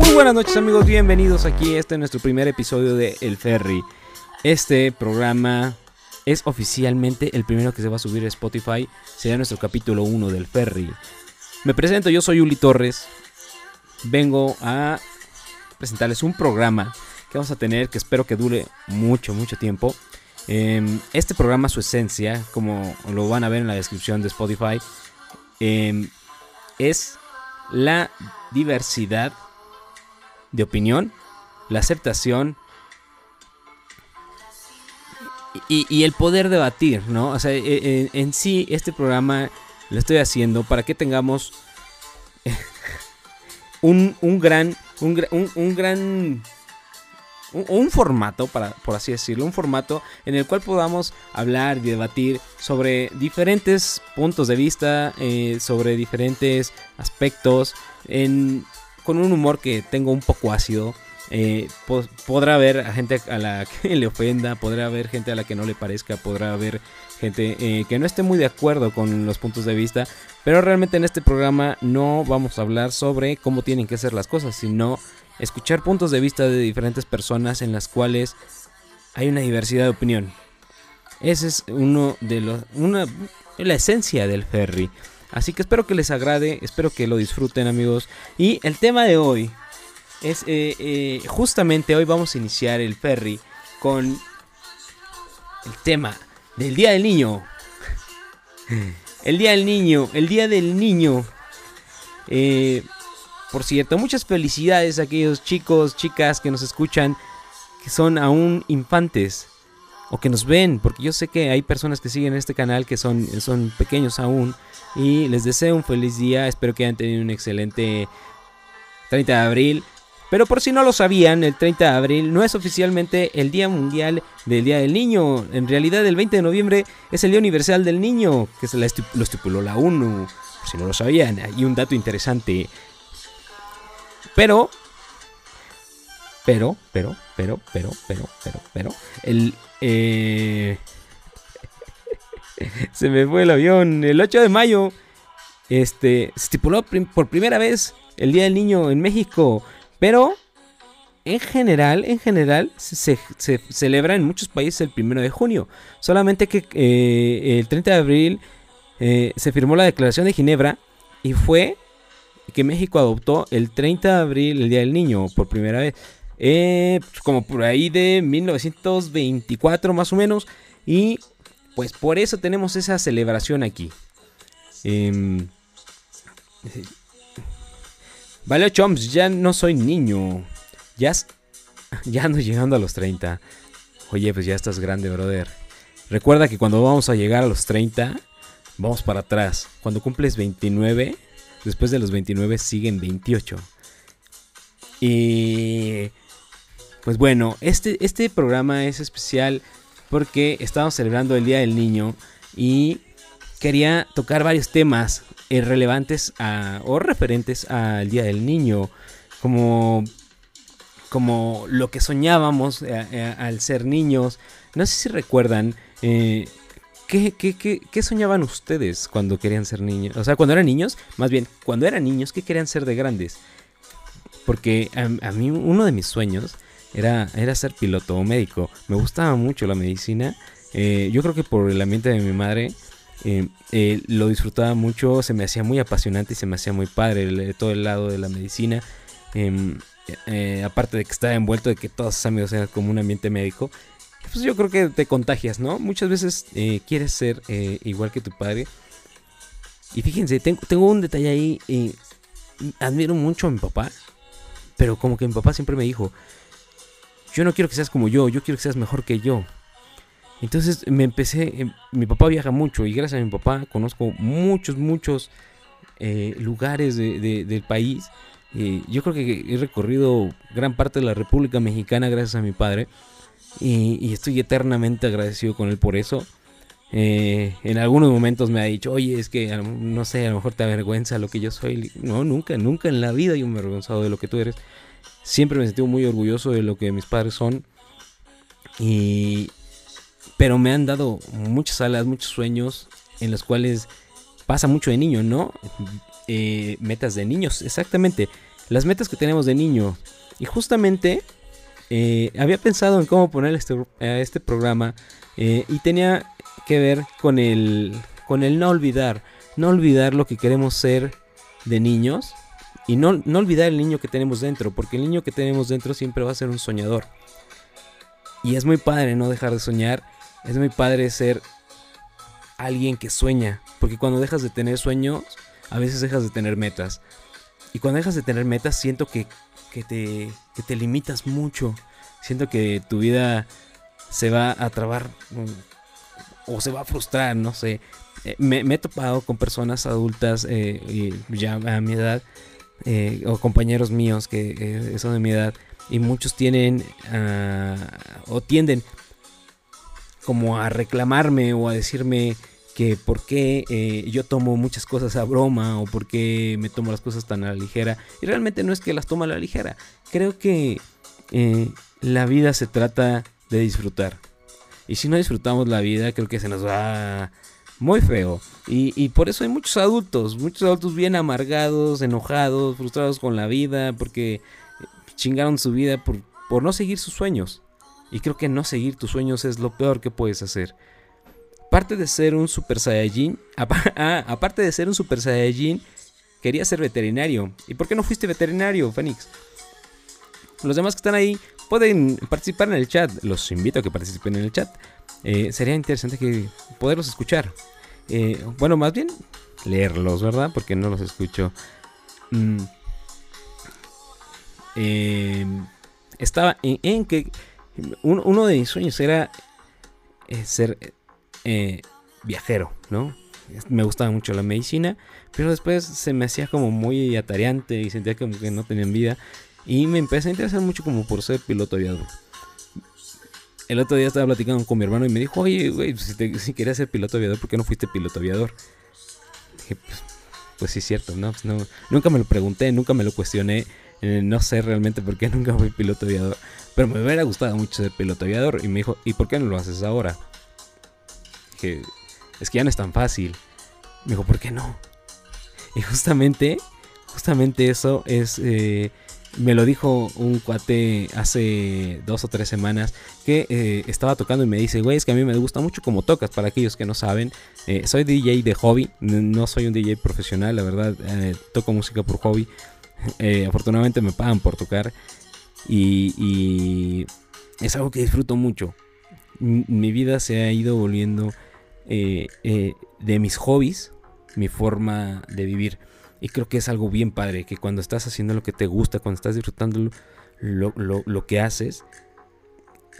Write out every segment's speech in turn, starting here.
Muy buenas noches amigos, bienvenidos aquí. Este es nuestro primer episodio de El Ferry. Este programa es oficialmente el primero que se va a subir a Spotify. Será nuestro capítulo 1 del Ferry. Me presento, yo soy Uli Torres. Vengo a presentarles un programa que vamos a tener que espero que dure mucho, mucho tiempo. Em, este programa, su esencia, como lo van a ver en la descripción de Spotify, em, es la diversidad de opinión, la aceptación y, el poder debatir, ¿no? O sea, e- e- en, sí este programa lo estoy haciendo para que tengamos un, un gran, un, gra- un- un gran un, formato, para, por así decirlo, un formato en el cual podamos hablar y debatir sobre diferentes puntos de vista, eh, sobre diferentes aspectos, con un humor que tengo un poco ácido. eh, po- podrá haber gente a la que le ofenda, podrá haber gente a la que no le parezca, podrá haber gente eh, que no esté muy de acuerdo con los puntos de vista, pero realmente en este programa no vamos a hablar sobre cómo tienen que ser las cosas, sino escuchar puntos de vista de diferentes personas en las cuales hay una diversidad de opinión. Ese es uno de los una la esencia del ferry. Así que espero que les agrade, espero que lo disfruten amigos. Y el tema de hoy es eh, eh, justamente hoy vamos a iniciar el ferry con el tema del Día del Niño. El Día del Niño, el Día del Niño. Eh, por cierto, muchas felicidades a aquellos chicos, chicas que nos escuchan, que son aún infantes o que nos ven, porque yo sé que hay personas que siguen este canal que son, son pequeños aún y les deseo un feliz día, espero que hayan tenido un excelente 30 de abril. Pero por si no lo sabían, el 30 de abril no es oficialmente el Día Mundial del Día del Niño. En realidad el 20 de noviembre es el Día Universal del Niño, que se lo estipuló la ONU. Por si no lo sabían, hay un dato interesante. Pero, pero, pero, pero, pero, pero, pero, pero, el, eh, se me fue el avión. El 8 de mayo, este, se estipuló por primera vez el Día del Niño en México, pero en general, en general, se, se- se celebra en muchos países el 1 de junio. Solamente que eh, el 30 de abril eh, se firmó la Declaración de Ginebra y fue que México adoptó el 30 de abril el Día del Niño por primera vez. Eh, como por ahí de 1924 más o menos. Y pues por eso tenemos esa celebración aquí. Em, vale, chomps, ya no soy niño. Ya, ya ando llegando a los 30. Oye, pues ya estás grande, brother. Recuerda que cuando vamos a llegar a los 30, vamos para atrás. Cuando cumples 29, después de los 29 siguen 28. Y pues bueno, este, este programa es especial porque estamos celebrando el Día del Niño y quería tocar varios temas eh, relevantes a- o referentes al Día del Niño, como, como lo que soñábamos eh, eh, al ser niños. No sé si recuerdan, eh, ¿qué, soñaban ustedes cuando querían ser niños? O sea, cuando eran niños, más bien, cuando eran niños, ¿qué querían ser de grandes? Porque a, a mí uno de mis sueños era, era ser piloto o médico. Me gustaba mucho la medicina. Eh, yo creo que por el ambiente de mi madre eh, eh, lo disfrutaba mucho. Se me hacía muy apasionante y se me hacía muy padre todo el lado de la medicina. Em, aparte de que estaba envuelto de que todos sus amigos eran como un ambiente médico. Pues yo creo que te contagias, ¿no? Muchas veces eh, quieres ser eh, igual que tu padre. Y fíjense, tengo, tengo un detalle ahí. eh, admiro mucho a mi papá. Pero como que mi papá siempre me dijo, yo no quiero que seas como yo, yo quiero que seas mejor que yo. Entonces me empecé, eh, mi papá viaja mucho y gracias a mi papá conozco muchos, muchos eh, lugares de- de- del país. Yo creo que he recorrido gran parte de la República Mexicana gracias a mi padre y, y estoy eternamente agradecido con él por eso. Eh, en algunos momentos me ha dicho, oye, es que no sé, a lo mejor te avergüenza lo que yo soy. No, nunca, nunca en la vida yo me he avergonzado de lo que tú eres. Siempre me he sentido muy orgulloso de lo que mis padres son. Y... Pero me han dado muchas alas, muchos sueños. en los cuales pasa mucho de niño, ¿no? Eh, metas de niños, exactamente. Las metas que tenemos de niño. Y justamente eh, había pensado en cómo poner este, este programa y tenía que ver con el, con el no olvidar. No olvidar lo que queremos ser de niños y no, no olvidar el niño que tenemos dentro, porque el niño que tenemos dentro siempre va a ser un soñador. Y es muy padre no dejar de soñar, es muy padre ser alguien que sueña, porque cuando dejas de tener sueños, a veces dejas de tener metas. Y cuando dejas de tener metas, siento que, te, que te limitas mucho. Siento que tu vida se va a trabar mm, o se va a frustrar, no sé. Eh, me, he topado con personas adultas eh, ya a mi edad eh, o compañeros míos que son de mi edad y muchos tienen ah, o tienden como a reclamarme o a decirme que por qué yo tomo muchas cosas a broma o por qué me tomo las cosas tan a la ligera. Y realmente no es que las tomo a la ligera. Creo que la vida se trata de disfrutar. Y si no disfrutamos la vida, creo que se nos va muy feo. Y, por eso hay muchos adultos, muchos adultos bien amargados, enojados, frustrados con la vida, porque chingaron su vida por, por no seguir sus sueños. Y creo que no seguir tus sueños es lo peor que puedes hacer. Aparte de ser un super saiyajin, ah, aparte de ser un super saiyajin, quería ser veterinario. ¿Y por qué no fuiste veterinario, Fénix? Los demás que están ahí pueden participar en el chat. Los invito a que participen en el chat. Eh, sería interesante que poderlos escuchar. Eh, bueno, más bien leerlos, ¿verdad? Porque no los escucho. Mm. Eh, estaba en, que uno de mis sueños era eh, viajero, ¿no? Me gustaba mucho la medicina, pero después se me hacía como muy atareante y sentía como que no tenían vida. Y me empecé a interesar mucho como por ser piloto aviador el otro día estaba platicando con mi hermano y me dijo, oye, güey, pues, si, querías ser piloto aviador, ¿por qué no fuiste piloto aviador? Pues, pues sí, cierto, ¿no? Pues, ¿no? Nunca me lo pregunté, nunca me lo cuestioné. Eh, no sé realmente por qué nunca fui piloto aviador. Pero me hubiera gustado mucho ser piloto aviador. Y me dijo, ¿y por qué no lo haces ahora? Es que ya no es tan fácil. Me dijo, ¿por qué no? Y justamente, justamente eso es eh, me lo dijo un cuate hace dos o tres semanas que eh, estaba tocando y me dice, güey, es que a mí me gusta mucho como tocas, para aquellos que no saben. Eh, soy DJ de hobby, no soy un DJ profesional, la verdad, toco música por hobby. afortunadamente me pagan por tocar y, es algo que disfruto mucho. mi vida se ha ido volviendo de mis hobbies, mi forma de vivir. Y creo que es algo bien padre, que cuando estás haciendo lo que te gusta, cuando estás disfrutando lo, que haces,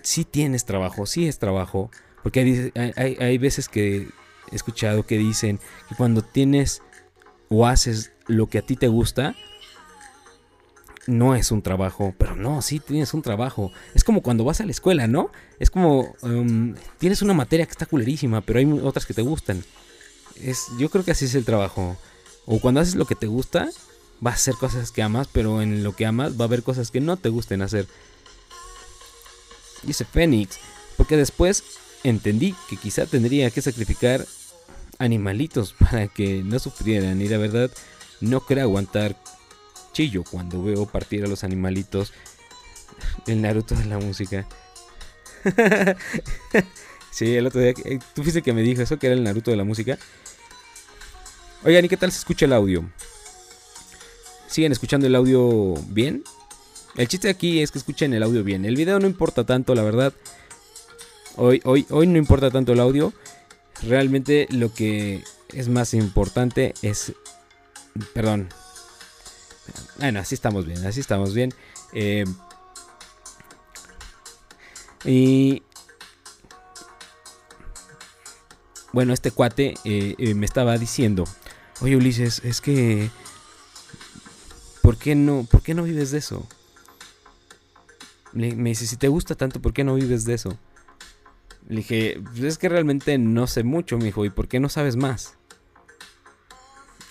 sí tienes trabajo, sí es trabajo. Porque hay, hay, veces que he escuchado que dicen que cuando tienes o haces lo que a ti te gusta, no es un trabajo, pero no, sí tienes un trabajo. Es como cuando vas a la escuela, ¿no? Es como um, tienes una materia que está culerísima, pero hay otras que te gustan. Es, yo creo que así es el trabajo. O cuando haces lo que te gusta, vas a hacer cosas que amas, pero en lo que amas va a haber cosas que no te gusten hacer. Dice Fénix, porque después entendí que quizá tendría que sacrificar animalitos para que no sufrieran. Y la verdad, no creo aguantar chillo cuando veo partir a los animalitos. El Naruto de la música. sí, el otro día. Eh, tú fuiste que me dijo eso, que era el Naruto de la música. Oigan, ¿y qué tal se escucha el audio? ¿Siguen escuchando el audio bien? El chiste aquí es que escuchen el audio bien. El video no importa tanto, la verdad. Hoy, hoy, hoy no importa tanto el audio. Realmente lo que es más importante es... Perdón. Bueno, así estamos bien, así estamos bien. Eh, y bueno, este cuate eh, eh, me estaba diciendo Oye Ulises, es que... ¿Por qué no, por qué no vives de eso? Me dice, si te gusta tanto, ¿por qué no vives de eso? Le dije, pues es que realmente no sé mucho, me dijo, ¿y por qué no sabes más?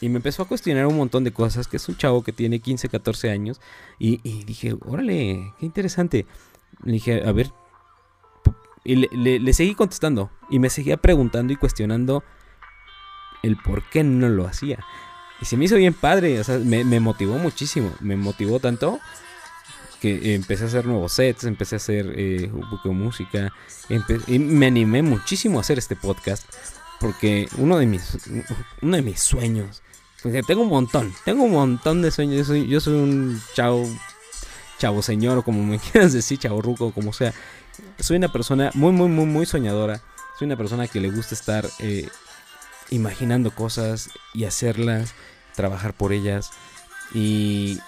Y me empezó a cuestionar un montón de cosas, que es un chavo que tiene 15, 14 años. Y, dije, órale, qué interesante. Le dije, a ver. Y le seguí contestando. Y me seguía preguntando y cuestionando el por qué no lo hacía. Y se me hizo bien padre, o sea, me, motivó muchísimo, me motivó tanto que empecé a hacer nuevos sets, empecé a hacer eh, un poco de música, y me animé muchísimo a hacer este podcast, porque uno de mis, uno de mis sueños, tengo un montón, tengo un montón de sueños, yo soy, un chavo, chavo señor, o como me quieras decir, chavo ruco, como sea, soy una persona muy, muy, muy, muy soñadora, soy una persona que le gusta estar eh, imaginando cosas y hacerlas, trabajar por ellas, y,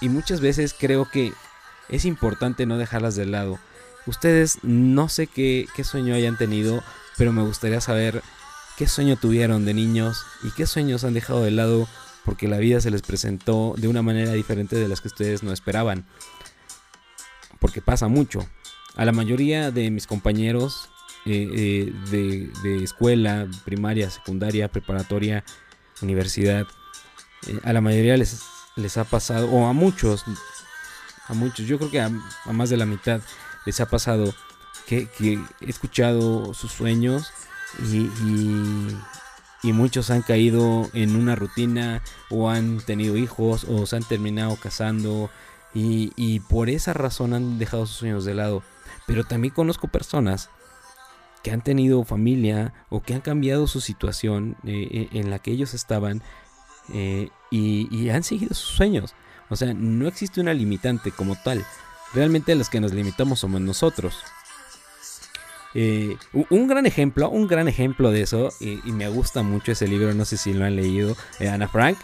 y muchas veces creo que es importante no dejarlas de lado. Ustedes no sé qué, qué sueño hayan tenido, pero me gustaría saber qué sueño tuvieron de niños y qué sueños han dejado de lado porque la vida se les presentó de una manera diferente de las que ustedes no esperaban. Porque pasa mucho. A la mayoría de mis compañeros eh, eh, de, escuela, primaria, secundaria, preparatoria, universidad, eh, a la mayoría les, les ha pasado, o a muchos, a muchos, yo creo que a, más de la mitad les ha pasado que he escuchado sus sueños y, y, y muchos han caído en una rutina o han tenido hijos o se han terminado casando y, por esa razón han dejado sus sueños de lado. Pero también conozco personas que han tenido familia o que han cambiado su situación eh, en la que ellos estaban eh, y, y han seguido sus sueños. O sea, no existe una limitante como tal. Realmente los que nos limitamos somos nosotros. Eh, un gran ejemplo, un gran ejemplo de eso, y, me gusta mucho ese libro, no sé si lo han leído, eh, Ana Frank.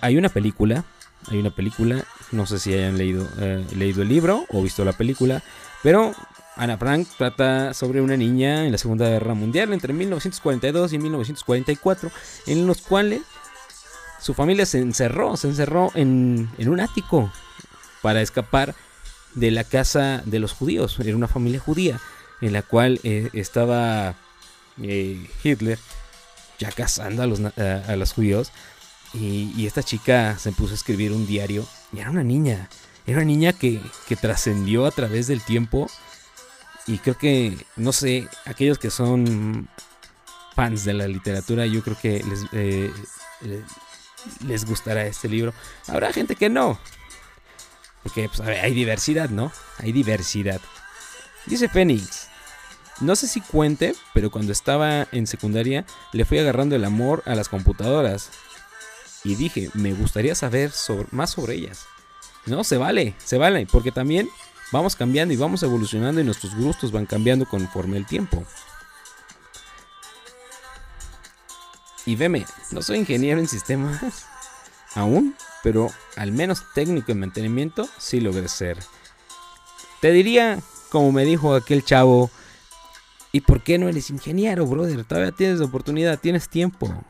Hay una película, hay una película, no sé si hayan leído, eh, leído el libro o visto la película, pero Ana Frank trata sobre una niña en la Segunda Guerra Mundial entre 1942 y 1944, en los cuales su familia se encerró, se encerró en, en un ático para escapar de la casa de los judíos. Era una familia judía en la cual eh, estaba eh, Hitler ya cazando a los, a, los judíos. Y, esta chica se puso a escribir un diario. Y era una niña. Era una niña que, que trascendió a través del tiempo. Y creo que, no sé, aquellos que son fans de la literatura, yo creo que les, eh, les gustará este libro. Habrá gente que no. Porque pues, hay diversidad, ¿no? Hay diversidad. Dice Fénix. No sé si cuente, pero cuando estaba en secundaria le fui agarrando el amor a las computadoras. Y dije, me gustaría saber más sobre ellas. No, se vale, se vale, porque también vamos cambiando y vamos evolucionando y nuestros gustos van cambiando conforme el tiempo. Y veme, no soy ingeniero en sistemas aún, pero al menos técnico en mantenimiento sí logré ser. Te diría, como me dijo aquel chavo, ¿y por qué no eres ingeniero, brother? Todavía tienes oportunidad, tienes tiempo.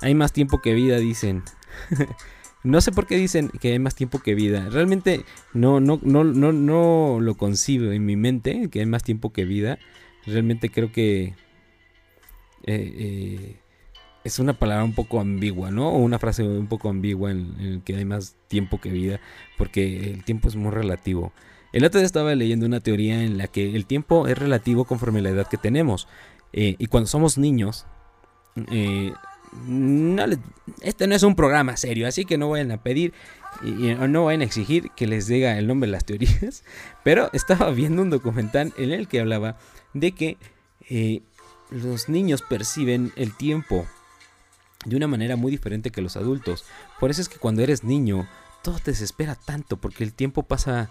Hay más tiempo que vida, dicen. no sé por qué dicen que hay más tiempo que vida. Realmente no, no, no, no, no lo concibo en mi mente, que hay más tiempo que vida. Realmente creo que eh, eh, es una palabra un poco ambigua, ¿no? O una frase un poco ambigua en, en que hay más tiempo que vida, porque el tiempo es muy relativo. El otro día estaba leyendo una teoría en la que el tiempo es relativo conforme a la edad que tenemos. Eh, y cuando somos niños, eh, no este no es un programa serio, así que no vayan a pedir y no vayan a exigir que les diga el nombre de las teorías. Pero estaba viendo un documental en el que hablaba de que eh, los niños perciben el tiempo de una manera muy diferente que los adultos. Por eso es que cuando eres niño, todo te desespera tanto porque el tiempo pasa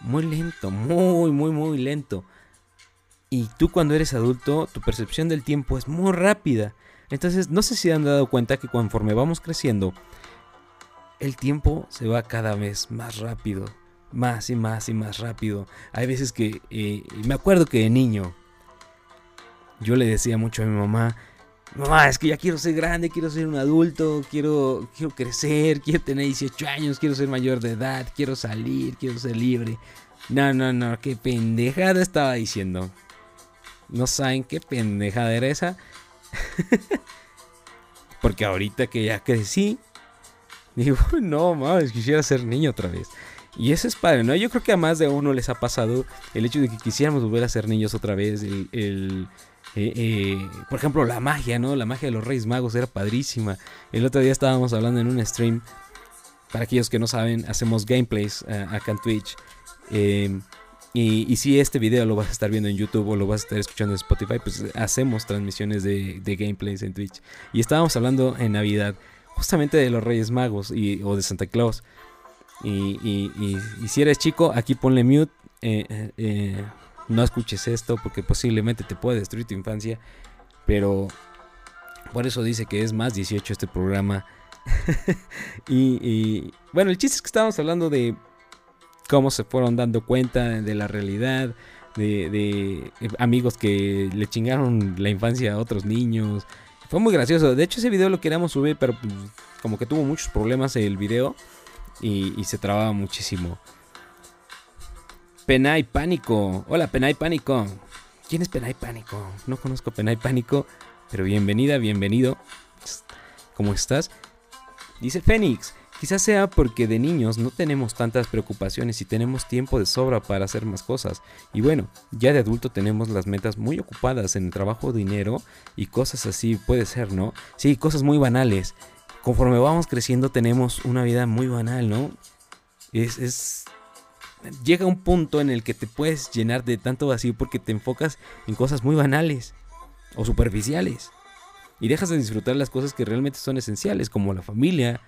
muy lento, muy, muy, muy lento. Y tú cuando eres adulto, tu percepción del tiempo es muy rápida. Entonces, no sé si han dado cuenta que conforme vamos creciendo, el tiempo se va cada vez más rápido. Más y más y más rápido. Hay veces que, eh, me acuerdo que de niño, yo le decía mucho a mi mamá, mamá, es que ya quiero ser grande, quiero ser un adulto, quiero, quiero crecer, quiero tener 18 años, quiero ser mayor de edad, quiero salir, quiero ser libre. No, no, no, qué pendejada estaba diciendo. No saben qué pendejada era esa. Porque ahorita que ya crecí, digo, no, mames, quisiera ser niño otra vez. Y eso es padre, ¿no? Yo creo que a más de uno les ha pasado el hecho de que quisiéramos volver a ser niños otra vez, el, Eh, eh, por ejemplo, la magia, ¿no? La magia de los Reyes Magos era padrísima. El otro día estábamos hablando en un stream. Para aquellos que no saben, hacemos gameplays eh, acá en Twitch. y, si este video lo vas a estar viendo en YouTube o lo vas a estar escuchando en Spotify, pues hacemos transmisiones de, gameplays en Twitch. Y estábamos hablando en Navidad justamente de los Reyes Magos y, o de Santa Claus. Y, y, si eres chico, aquí ponle mute no escuches esto porque posiblemente te puede destruir tu infancia. Pero por eso dice que es más 18 este programa. y, bueno, el chiste es que estábamos hablando de cómo se fueron dando cuenta de la realidad, de, amigos que le chingaron la infancia a otros niños. Fue muy gracioso. De hecho, ese video lo queríamos subir, pero pues, como que tuvo muchos problemas el video y, y se trababa muchísimo. Penay Pánico. Hola, Penay Pánico. ¿Quién es Penay Pánico? No conozco Penay Pánico, pero bienvenida, bienvenido. ¿Cómo estás? Dice Fénix. Quizás sea porque de niños no tenemos tantas preocupaciones y tenemos tiempo de sobra para hacer más cosas. Y bueno, ya de adulto tenemos las metas muy ocupadas en el trabajo, dinero y cosas así, puede ser, ¿no? Sí, cosas muy banales. Conforme vamos creciendo tenemos una vida muy banal, ¿no? Es, es llega un punto en el que te puedes llenar de tanto vacío porque te enfocas en cosas muy banales o superficiales. Y dejas de disfrutar las cosas que realmente son esenciales, como la familia,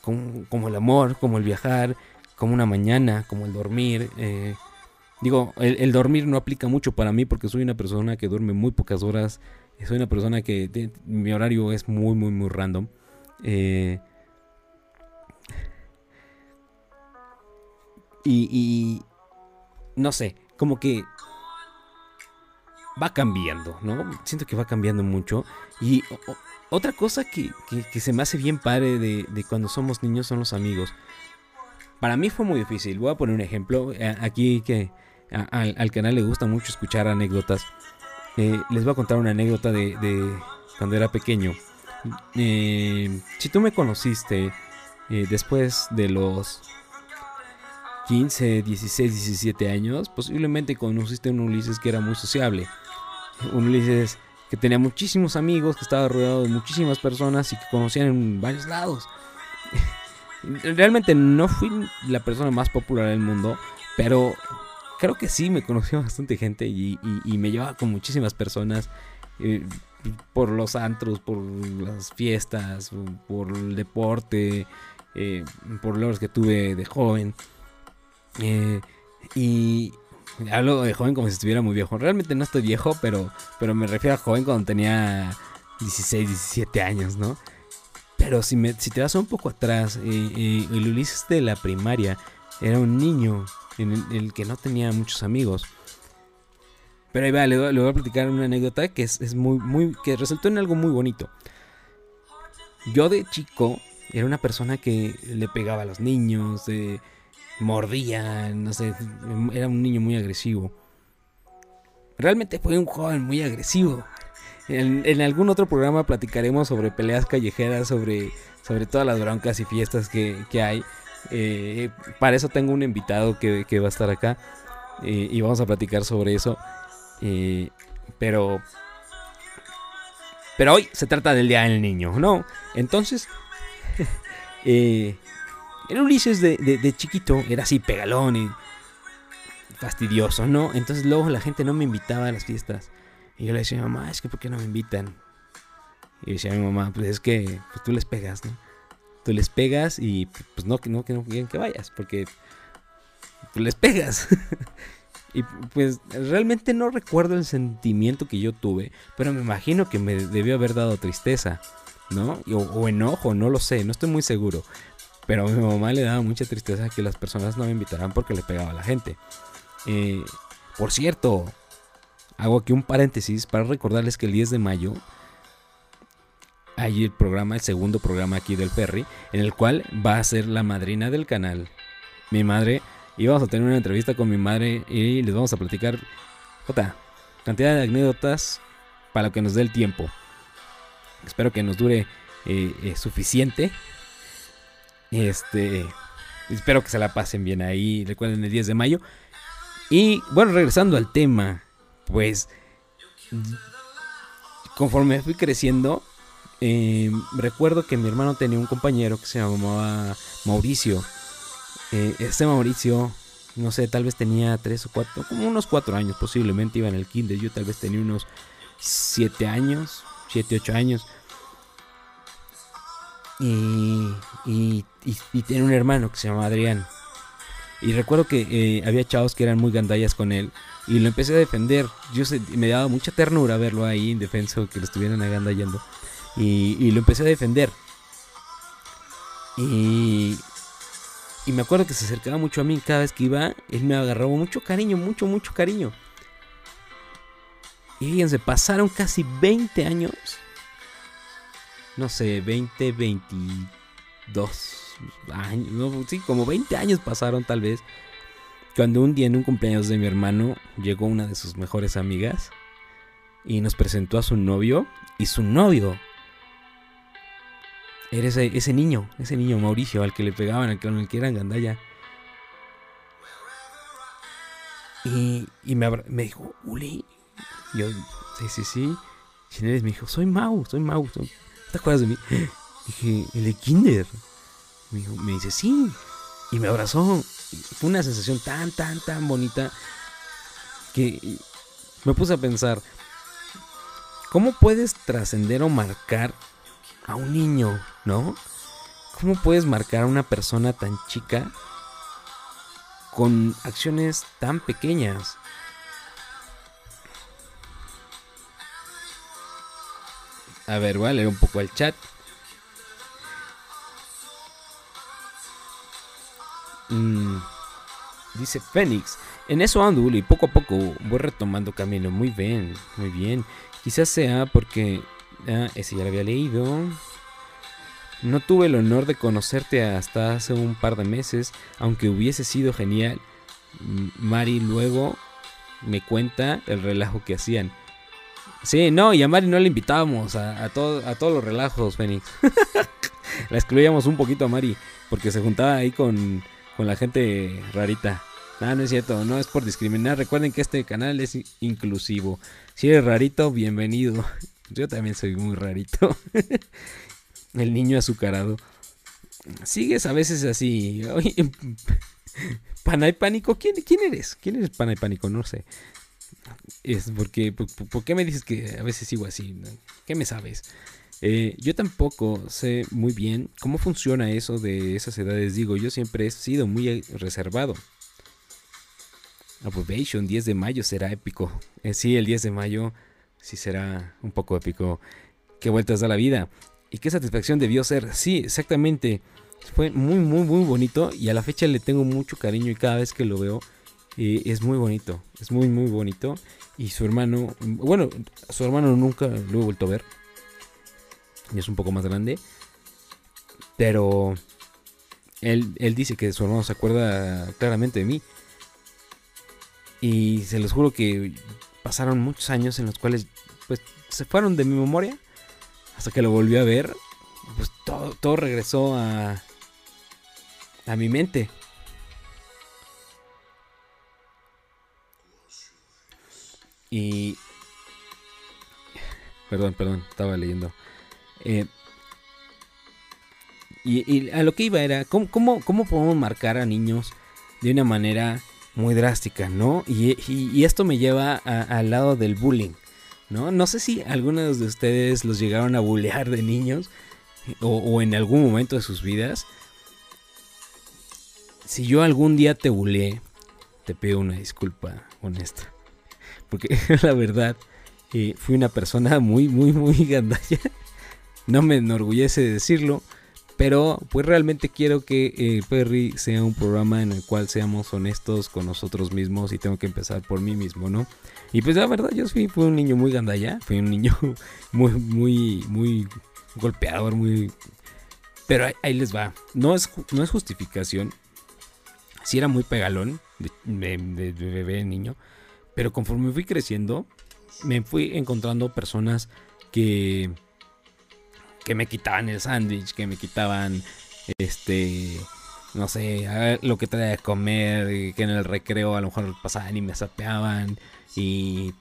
como, el amor, como el viajar, como una mañana, como el dormir. Eh, digo, el, dormir no aplica mucho para mí porque soy una persona que duerme muy pocas horas. Soy una persona que mi horario es muy, muy, muy random. Eh, Y, no sé, como que va cambiando, ¿no? Siento que va cambiando mucho. Y otra cosa que, se me hace bien padre de, cuando somos niños son los amigos. Para mí fue muy difícil. Voy a poner un ejemplo. Eh, aquí que al, canal le gusta mucho escuchar anécdotas. Eh, les voy a contar una anécdota de, cuando era pequeño. Eh, si tú me conociste después de los 15, 16, 17 años, posiblemente conociste a un Ulises que era muy sociable. Un Ulises que tenía muchísimos amigos, que estaba rodeado de muchísimas personas y que conocían en varios lados. Realmente no fui la persona más popular del mundo, pero creo que sí me conoció bastante gente y, me llevaba con muchísimas personas eh, por los antros, por las fiestas, por el deporte, eh, por los que tuve de joven. Eh, y hablo de joven como si estuviera muy viejo. Realmente no estoy viejo, pero, pero me refiero a joven cuando tenía 16, 17 años, ¿no? Pero si, me, si te vas un poco atrás, eh, eh, el Ulises de la primaria era un niño en el, que no tenía muchos amigos. Pero ahí va, le, voy a platicar una anécdota que es, muy, muy, que resultó en algo muy bonito. Yo de chico era una persona que le pegaba a los niños, mordía, no sé, era un niño muy agresivo. Realmente fue un joven muy agresivo. En, algún otro programa platicaremos sobre peleas callejeras, sobre, sobre todas las broncas y fiestas que, hay. Eh, para eso tengo un invitado que, va a estar acá eh, y vamos a platicar sobre eso. Eh, pero, pero hoy se trata del Día del Niño, ¿no? Entonces, El Ulises de, chiquito era así pegalón y fastidioso, ¿no? Entonces luego la gente no me invitaba a las fiestas. Y yo le decía, mamá, es que ¿por qué no me invitan? Y decía mi mamá, pues es que pues, tú les pegas, ¿no? Tú les pegas y pues no, que no, que no quieren que vayas, porque tú les pegas. y pues realmente no recuerdo el sentimiento que yo tuve, pero me imagino que me debió haber dado tristeza, ¿no? O enojo, no lo sé, no estoy muy seguro. Pero a mi mamá le daba mucha tristeza que las personas no me invitaran porque le pegaba a la gente. Eh, por cierto, hago aquí un paréntesis para recordarles que el 10 de mayo hay el programa, el segundo programa aquí del Ferry, en el cual va a ser la madrina del canal. Mi madre, y vamos a tener una entrevista con mi madre y les vamos a platicar otra cantidad de anécdotas para que nos dé el tiempo. Espero que nos dure eh, eh, suficiente este, espero que se la pasen bien ahí. Recuerden el 10 de mayo. Y bueno, regresando al tema, pues conforme fui creciendo, eh, recuerdo que mi hermano tenía un compañero que se llamaba Mauricio. Eh, este Mauricio, no sé, tal vez tenía tres o cuatro, como unos cuatro años posiblemente, iba en el kinder. Yo tal vez tenía unos siete años, siete, ocho años. Y, y, tiene un hermano que se llama Adrián. Y recuerdo que eh, había chavos que eran muy gandallas con él. Y lo empecé a defender. Yo me daba mucha ternura verlo ahí indefenso, que lo estuvieran agandallando. Y, y lo empecé a defender. Y, y me acuerdo que se acercaba mucho a mí cada vez que iba. Él me agarraba mucho cariño, mucho, mucho cariño. Y fíjense, pasaron casi 20 años. No sé, 20, 22 años. Sí, como 20 años pasaron tal vez. Cuando un día en un cumpleaños de mi hermano llegó una de sus mejores amigas y nos presentó a su novio. Y su novio era ese, ese niño, ese niño Mauricio al que le pegaban, al que, al que eran gandalla. Y, y me, me dijo, Uli, yo, sí, sí, sí. ¿Quién eres? Me dijo, soy Mau, soy Mau. ¿Te acuerdas de mí? Dije, el de Kinder. Me, dice, sí. Y me abrazó. Fue una sensación tan, tan, tan bonita que me puse a pensar, ¿cómo puedes trascender o marcar a un niño, no? ¿Cómo puedes marcar a una persona tan chica con acciones tan pequeñas? A ver, voy a leer un poco el chat. Mm, dice Fénix. En eso ando y poco a poco voy retomando camino. Muy bien, muy bien. Quizás sea porque... Ah, ese ya lo había leído. No tuve el honor de conocerte hasta hace un par de meses, aunque hubiese sido genial. Mari luego me cuenta el relajo que hacían. Sí, no, y a Mari no le invitábamos a, a, todo, a todos los relajos, Fénix. la excluíamos un poquito a Mari, porque se juntaba ahí con, con la gente rarita. Ah, no es cierto, no es por discriminar. Recuerden que este canal es inclusivo. Si eres rarito, bienvenido. Yo también soy muy rarito. El niño azucarado. Sigues a veces así. Pana y pánico, ¿quién, ¿quién eres? ¿Quién eres pana y pánico? No sé. Es porque, por, qué me dices que a veces sigo así? ¿Qué me sabes? Eh, yo tampoco sé muy bien cómo funciona eso de esas edades. Digo, yo siempre he sido muy reservado. Approbation, 10 de mayo será épico. Eh, sí, el 10 de mayo sí será un poco épico. Qué vueltas da la vida. Y qué satisfacción debió ser. Sí, exactamente. Fue muy, muy, muy bonito. Y a la fecha le tengo mucho cariño. Y cada vez que lo veo, es muy bonito, es muy, muy bonito. Y su hermano, bueno, su hermano nunca lo he vuelto a ver. Y es un poco más grande. Pero él, él dice que su hermano se acuerda claramente de mí. Y se los juro que pasaron muchos años en los cuales pues se fueron de mi memoria. Hasta que lo volví a ver. Pues todo, todo regresó a, a mi mente. Y... Perdón, perdón, estaba leyendo. Eh, y, a lo que iba era, ¿cómo, podemos marcar a niños de una manera muy drástica, ¿no? Y, esto me lleva al lado del bullying, ¿no? No sé si algunos de ustedes los llegaron a bullear de niños o, o en algún momento de sus vidas. Si yo algún día te bulleé, te pido una disculpa honesta. Porque la verdad, eh, fui una persona muy, muy, muy gandalla. No me enorgullece decirlo. Pero pues realmente quiero que eh, Perry sea un programa en el cual seamos honestos con nosotros mismos y tengo que empezar por mí mismo, ¿no? Y pues la verdad yo fui, fui un niño muy gandalla, fui un niño muy, muy, muy golpeador, muy... Pero ahí, les va, no es, no es justificación. Si era muy pegalón de, de bebé, niño, pero conforme fui creciendo, me fui encontrando personas que que me quitaban el sándwich, que me quitaban este no sé, lo que traía de comer, que en el recreo a lo mejor pasaban y me sapeaban y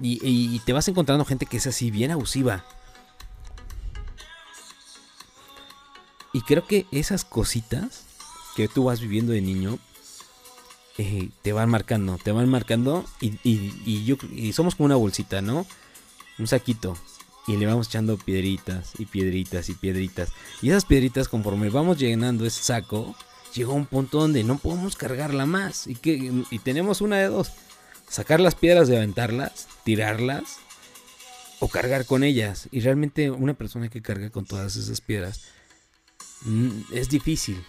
Y, y te vas encontrando gente que es así, bien abusiva. Y creo que esas cositas que tú vas viviendo de niño eh, te van marcando, te van marcando y, y, yo, y somos como una bolsita, ¿no? Un saquito. Y le vamos echando piedritas y piedritas y piedritas. Y esas piedritas conforme vamos llenando ese saco, llega un punto donde no podemos cargarla más. Y, que, y tenemos una de dos. Sacar las piedras de aventarlas, tirarlas o cargar con ellas. Y realmente una persona que carga con todas esas piedras Mm, es difícil.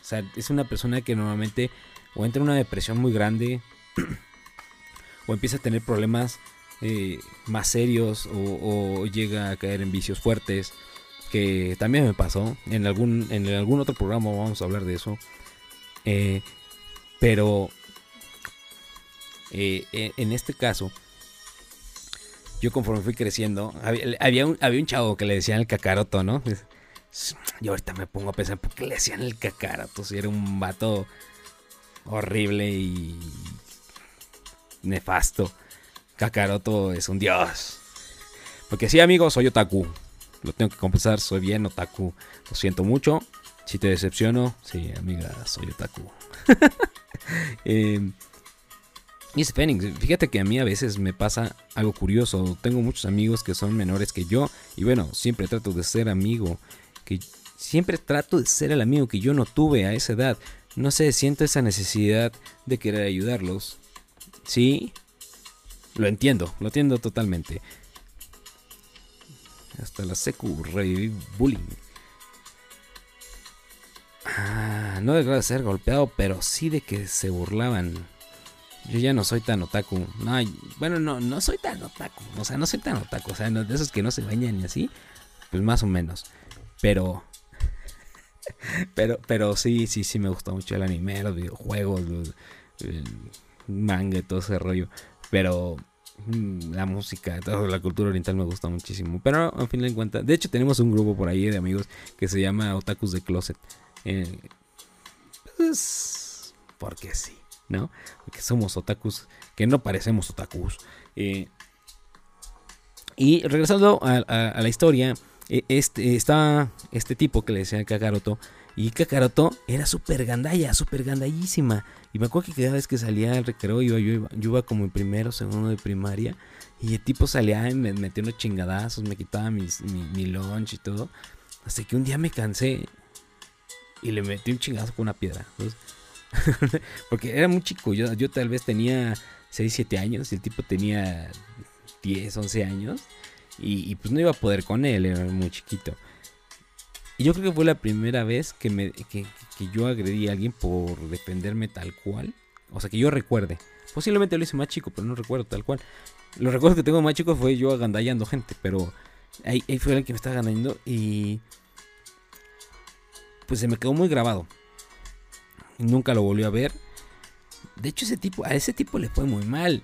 O sea, es una persona que normalmente o entra en una depresión muy grande o empieza a tener problemas eh, más serios o, llega a caer en vicios fuertes que también me pasó. En algún en algún otro programa vamos a hablar de eso. Eh, pero eh, en este caso yo conforme fui creciendo había, un, había un chavo que le decían el cacaroto no y ahorita me pongo a pensar, ¿por qué le hacían el cacarato? Si era un vato horrible y nefasto. Kakaroto es un dios. Porque sí, amigos, soy otaku. Lo tengo que confesar, soy bien otaku. Lo siento mucho. Si te decepciono, sí, amiga, soy otaku. eh, y Fénix, fíjate que a mí a veces me pasa algo curioso. Tengo muchos amigos que son menores que yo. Y bueno, siempre trato de ser amigo que siempre trato de ser el amigo que yo no tuve a esa edad. No sé, siento esa necesidad de querer ayudarlos. Sí, lo entiendo, lo entiendo totalmente. Hasta la secu reviví bullying. Ah, no de ser golpeado, pero sí de que se burlaban. Yo ya no soy tan otaku. No, bueno, no, no soy tan otaku. O sea, no soy tan otaku. O sea, de esos que no se bañan y así. Pues más o menos. Pero. Pero, pero sí, sí, sí me gusta mucho el anime, los videojuegos, el manga y todo ese rollo. Pero mm, la música, toda la cultura oriental me gusta muchísimo. Pero al fin de cuentas, de hecho tenemos un grupo por ahí de amigos que se llama Otakus de Closet. Eh, pues, porque sí, ¿no? Porque somos otakus que no parecemos otakus. Eh, y regresando a la historia, este, estaba este tipo que le decía Kakaroto. Y Kakaroto era súper gandalla, súper gandallísima. Y me acuerdo que cada vez que salía al recreo, yo, iba, yo iba como en primero, segundo de primaria. Y el tipo salía y me metía unos chingadazos, me quitaba mi, mi lunch y todo. Hasta que un día me cansé y le metí un chingazo con una piedra. Porque era muy chico, yo, yo tal vez tenía 6, 7 años y el tipo tenía 10, 11 años. Y, pues no iba a poder con él, era muy chiquito. Y yo creo que fue la primera vez que, me, que, yo agredí a alguien por defenderme tal cual. O sea, que yo recuerde. Posiblemente lo hice más chico, pero no recuerdo tal cual. Los recuerdos que tengo más chicos fue yo agandallando gente, pero ahí, fue el que me estaba agandallando y pues se me quedó muy grabado. Nunca lo volvió a ver. De hecho, ese tipo, a ese tipo le fue muy mal.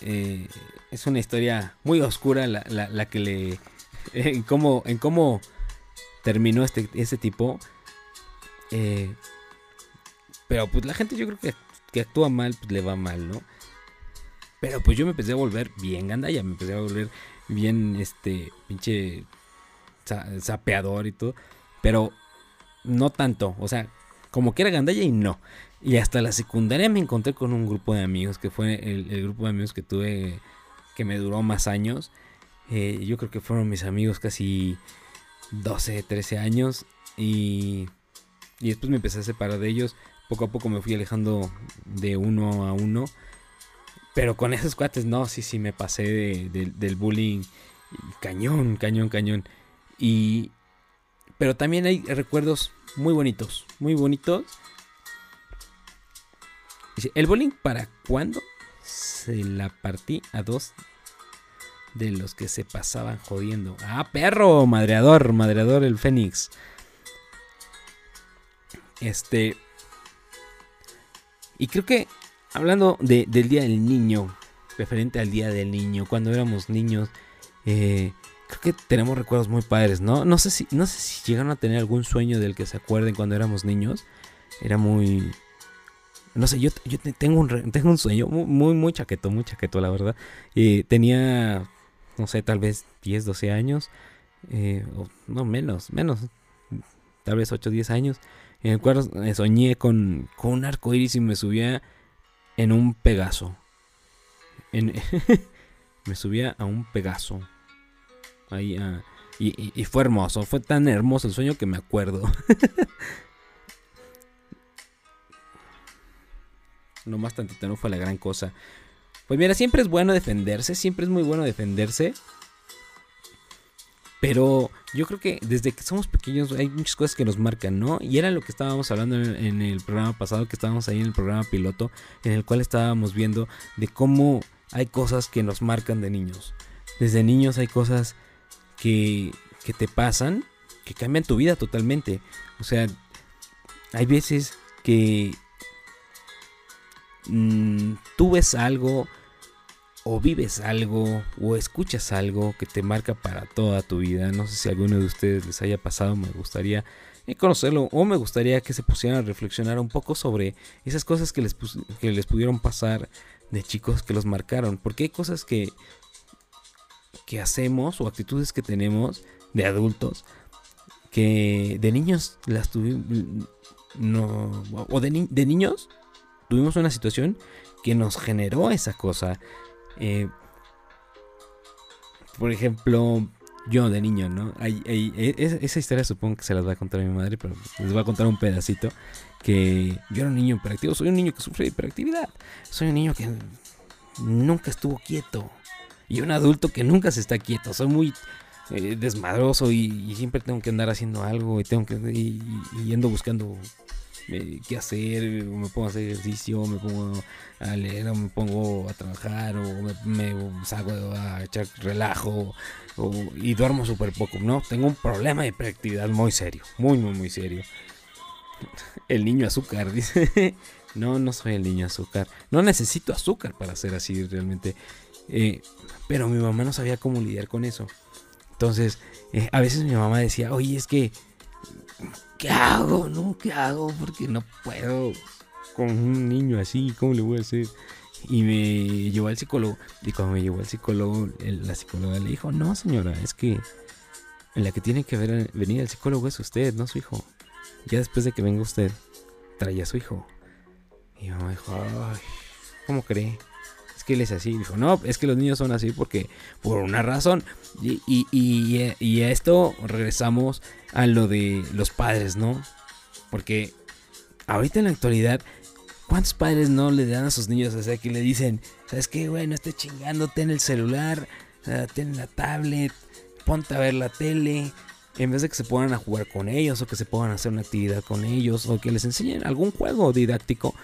Eh, es una historia muy oscura la, que le... En cómo, en cómo terminó este, este tipo. Eh, pero pues la gente yo creo que, que actúa mal, pues le va mal, ¿no? Pero pues yo me empecé a volver bien gandalla, me empecé a volver bien, este, pinche sapeador y todo. Pero no tanto, o sea, como que era gandalla y no. Y hasta la secundaria me encontré con un grupo de amigos, que fue el grupo de amigos que tuve que me duró más años. Eh, yo creo que fueron mis amigos casi 12, 13 años. Y, y después me empecé a separar de ellos. Poco a poco me fui alejando de uno a uno. Pero con esos cuates, no, sí, sí, me pasé del bullying. Cañón, cañón, cañón. Y. Pero también hay recuerdos muy bonitos. Muy bonitos. ¿El bullying para cuándo? Se la partí a dos de los que se pasaban jodiendo. Ah, perro, madreador, madreador el Fénix. Este. Y creo que hablando del Día del Niño, referente al Día del Niño, cuando éramos niños, eh, creo que tenemos recuerdos muy padres, ¿no? No sé, si, no sé si llegaron a tener algún sueño del que se acuerden cuando éramos niños. Era muy... no sé, yo, yo tengo, un, tengo un sueño muy, muy chaqueto, muy chaqueto, la verdad. Y tenía, no sé, tal vez 10, 12 años, eh, o no menos, menos, tal vez 8, 10 años, en el cual soñé con, con un arco iris y me subía en un Pegaso. Me subía a un Pegaso. Ahí, ah, y, y, fue hermoso, fue tan hermoso el sueño que me acuerdo. no más tantito no fue la gran cosa. Pues mira, siempre es bueno defenderse, siempre es muy bueno defenderse. Pero yo creo que desde que somos pequeños hay muchas cosas que nos marcan, ¿no? Y era lo que estábamos hablando en, el programa pasado, que estábamos ahí en el programa piloto, en el cual estábamos viendo de cómo hay cosas que nos marcan de niños. Desde niños hay cosas que, que te pasan, que cambian tu vida totalmente. O sea, hay veces que mm, tú ves algo o vives algo o escuchas algo que te marca para toda tu vida. No sé si a alguno de ustedes les haya pasado, me gustaría conocerlo o me gustaría que se pusieran a reflexionar un poco sobre esas cosas que les, que les pudieron pasar de chicos que los marcaron. Porque hay cosas que, que hacemos o actitudes que tenemos de adultos que de niños las tuvimos... No, o de, de niños tuvimos una situación que nos generó esa cosa eh, por ejemplo, yo de niño, ¿no? E, esa historia supongo que se las va a contar mi madre, pero les voy a contar un pedacito. Que yo era un niño hiperactivo, soy un niño que sufre de hiperactividad. Soy un niño que nunca estuvo quieto. Y un adulto que nunca se está quieto. Soy muy eh, desmadroso y, siempre tengo que andar haciendo algo y tengo que y, yendo buscando qué hacer, me pongo a hacer ejercicio, me pongo a leer, o me pongo a trabajar, o me, salgo a echar relajo, y duermo súper poco, ¿no? Tengo un problema de hiperactividad muy serio, muy, muy, muy serio. El niño azúcar, dice. No, no soy el niño azúcar. No necesito azúcar para ser así realmente. Eh, pero mi mamá no sabía cómo lidiar con eso. Entonces, eh, a veces mi mamá decía, oye, es que ¿qué hago? No, ¿qué hago? Porque no puedo con un niño así, ¿cómo le voy a hacer? Y me llevó al psicólogo. Y cuando me llevó al psicólogo, la psicóloga le dijo, no señora, es que en la que tiene que venir el psicólogo es usted, no su hijo. Ya después de que venga usted, trae a su hijo. Y mi mamá dijo, ay, ¿cómo cree? Que él es así. Dijo, no, es que los niños son así porque, por una razón. Y, y, y, y a esto regresamos a lo de los padres, ¿no? Porque ahorita en la actualidad, ¿cuántos padres no le dan a sus niños? O sea, que le dicen, ¿sabes qué, güey? No estés chingando, ten el celular, ten la tablet, ponte a ver la tele. En vez de que se pongan a jugar con ellos o que se pongan a hacer una actividad con ellos o que les enseñen algún juego didáctico.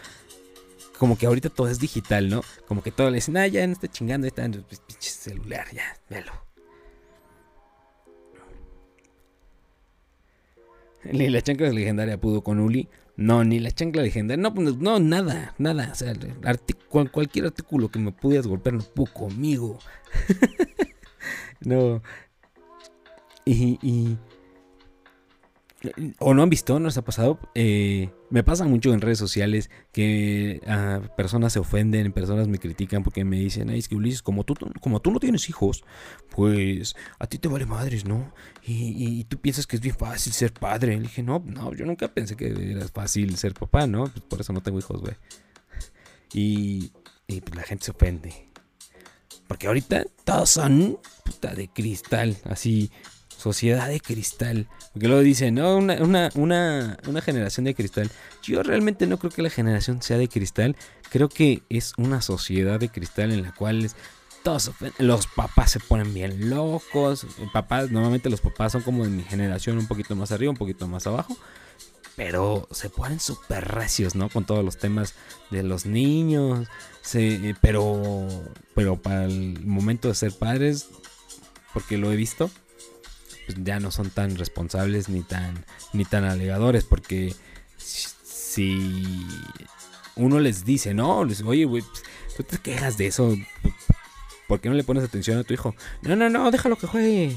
Como que ahorita todo es digital, ¿no? Como que todo le dicen, ah, ya no esté chingando, está en el celular, ya, velo. Ni la chancla legendaria pudo con Uli. No, ni la chancla legendaria. No, pues, no, nada, nada. O sea, cualquier artículo que me pudieras golpear no pudo conmigo. no. Y, y, o no han visto, no les ha pasado. Eh, me pasa mucho en redes sociales que ah, personas se ofenden, personas me critican porque me dicen, ay, es que Ulises, como tú, como tú no tienes hijos, pues a ti te vale madres, ¿no? Y, tú piensas que es bien fácil ser padre. Le dije, no, no, yo nunca pensé que era fácil ser papá, ¿no? Pues por eso no tengo hijos, güey. Y, pues la gente se ofende. Porque ahorita todos son puta de cristal, así sociedad de cristal. Porque luego dicen, no, una, una, una, generación de cristal. Yo realmente no creo que la generación sea de cristal. Creo que es una sociedad de cristal en la cual todos los papás se ponen bien locos. Papás, normalmente los papás son como de mi generación, un poquito más arriba, un poquito más abajo. Pero se ponen súper recios, ¿no? Con todos los temas de los niños. pero, pero para el momento de ser padres, porque lo he visto, pues ya no son tan responsables ni tan, ni tan alegadores, porque si uno les dice, no, les oye, güey, pues, tú te quejas de eso, ¿por qué no le pones atención a tu hijo? No, no, no, déjalo que juegue.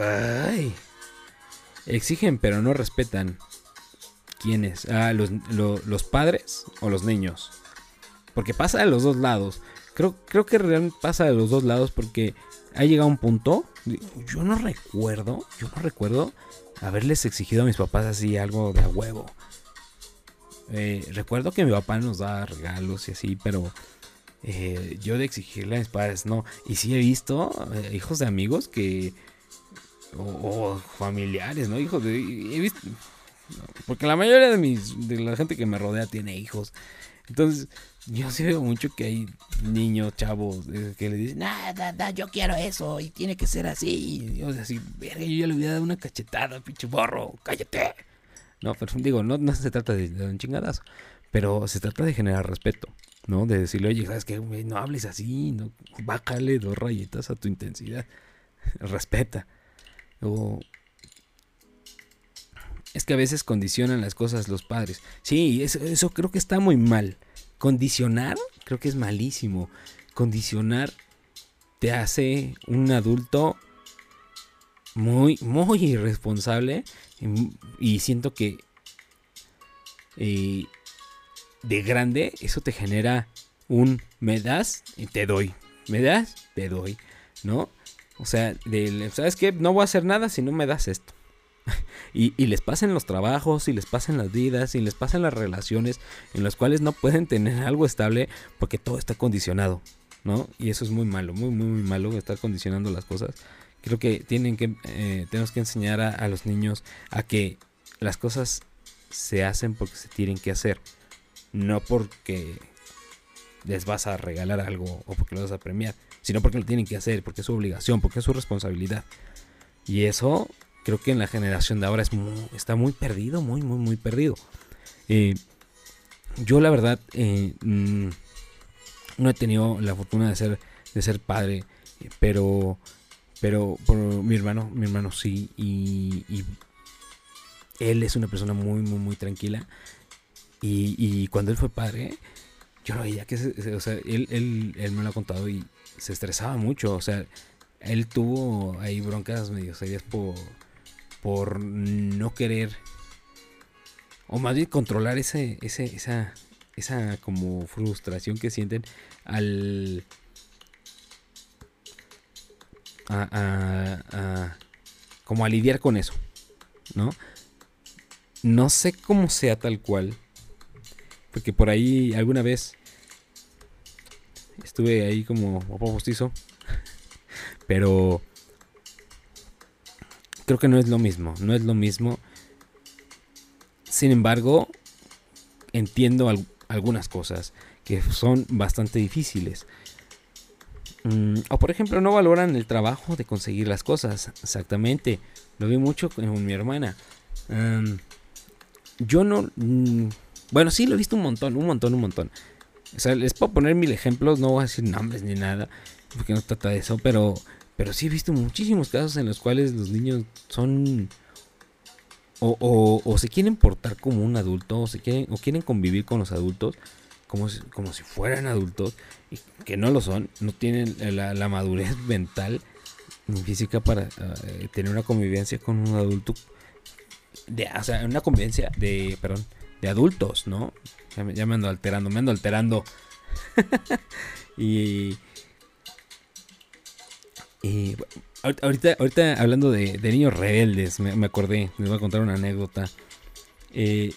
ay, exigen pero no respetan. ¿Quiénes? Ah, los, lo- los padres o los niños. Porque pasa de los dos lados. Creo, creo que realmente pasa de los dos lados porque ha llegado un punto. Yo no recuerdo, yo no recuerdo haberles exigido a mis papás así algo de a huevo. Eh, recuerdo que mi papá nos daba regalos y así, pero eh, yo de exigirle a mis padres no. Y sí he visto eh, hijos de amigos que. O, o familiares, ¿no? Hijos de. He visto. Porque la mayoría de mis. de la gente que me rodea tiene hijos. Entonces, yo sí veo mucho que hay niños, chavos, eh, que le dicen, nada, yo quiero eso y tiene que ser así. Y yo así, verga, yo ya le hubiera dado una cachetada, pinche borro, cállate. No, pero digo, no, no se trata de, de un chingadazo, pero se trata de generar respeto, ¿no? De decirle, oye, ¿sabes qué? No hables así, no, bájale dos rayitas a tu intensidad, respeta. O, es que a veces condicionan las cosas los padres. Sí, eso, eso creo que está muy mal. Condicionar, creo que es malísimo. Condicionar te hace un adulto muy, muy irresponsable. Y, y siento que eh, de grande eso te genera un me das y te doy. Me das, te doy. ¿No? O sea, del, ¿sabes qué? No voy a hacer nada si no me das esto. Y, y les pasan los trabajos, y les pasan las vidas, y les pasan las relaciones en las cuales no pueden tener algo estable porque todo está condicionado, ¿no? Y eso es muy malo, muy, muy, muy malo estar condicionando las cosas. Creo que tienen que, eh, tenemos que enseñar a, a los niños a que las cosas se hacen porque se tienen que hacer, no porque les vas a regalar algo o porque lo vas a premiar, sino porque lo tienen que hacer, porque es su obligación, porque es su responsabilidad. Y eso creo que en la generación de ahora es muy- está muy perdido, muy, muy, muy perdido. Eh, yo la verdad eh, mm, no he tenido la fortuna de ser, de ser padre, eh, pero, pero por mi hermano, mi hermano sí, y, y él es una persona muy, muy, muy tranquila. Y, cuando él fue padre, yo lo veía que, se- o sea, él, él, él me lo ha contado y se estresaba mucho, o sea, él tuvo ahí broncas medio serias por, por no querer o más bien controlar ese, ese, esa, esa como frustración que sienten al a, a- como a lidiar con eso, ¿no? No sé cómo sea tal cual, porque por ahí alguna vez estuve ahí como postizo, pero creo que no es lo mismo, no es lo mismo. Sin embargo, entiendo al- algunas cosas que son bastante difíciles. Mm, o por ejemplo, no valoran el trabajo de conseguir las cosas. Exactamente. Lo vi mucho con mi hermana. Am, yo no... mm, bueno, sí, lo he visto un montón, un montón, un montón. O sea, les puedo poner mil ejemplos, no voy a decir nombres ni nada, porque no trata de eso, pero, pero sí he visto muchísimos casos en los cuales los niños son... O, o- se quieren portar como un adulto, o, se quieren, o quieren convivir con los adultos como si, como si fueran adultos, que no lo son, no tienen la, la madurez mental ni física para eh, tener una convivencia con un adulto. De, o sea, una convivencia de, perdón, de adultos, ¿no? Ya me ando alterando, me ando alterando. y. Y ahor- ahorita, ahorita hablando de, de niños rebeldes, me, me acordé, les voy a contar una anécdota. Eh,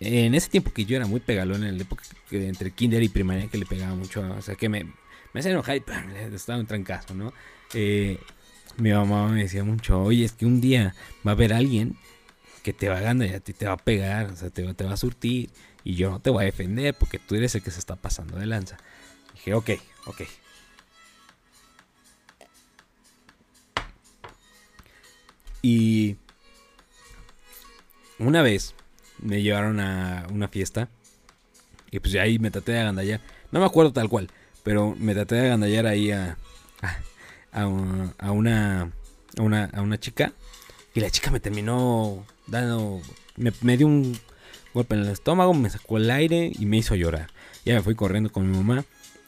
en ese tiempo que yo era muy pegalón, en la época que entre kinder y primaria, que le pegaba mucho, o sea, que me, me hacía enojar y estaba un trancazo, ¿no? Eh, mi mamá me decía mucho, oye, es que un día va a haber alguien que te va a ganar y a ti te va a pegar, o sea, te, te va a surtir y yo no te voy a defender porque tú eres el que se está pasando de lanza. Dije, ok, ok. Y una vez me llevaron a una fiesta y pues ahí me traté de agandallar. No me acuerdo tal cual, pero me traté de agandallar ahí a, a, a una, a una, a una chica y la chica me terminó dando, me, me dio un golpe en el estómago, me sacó el aire y me hizo llorar. Ya me fui corriendo con mi mamá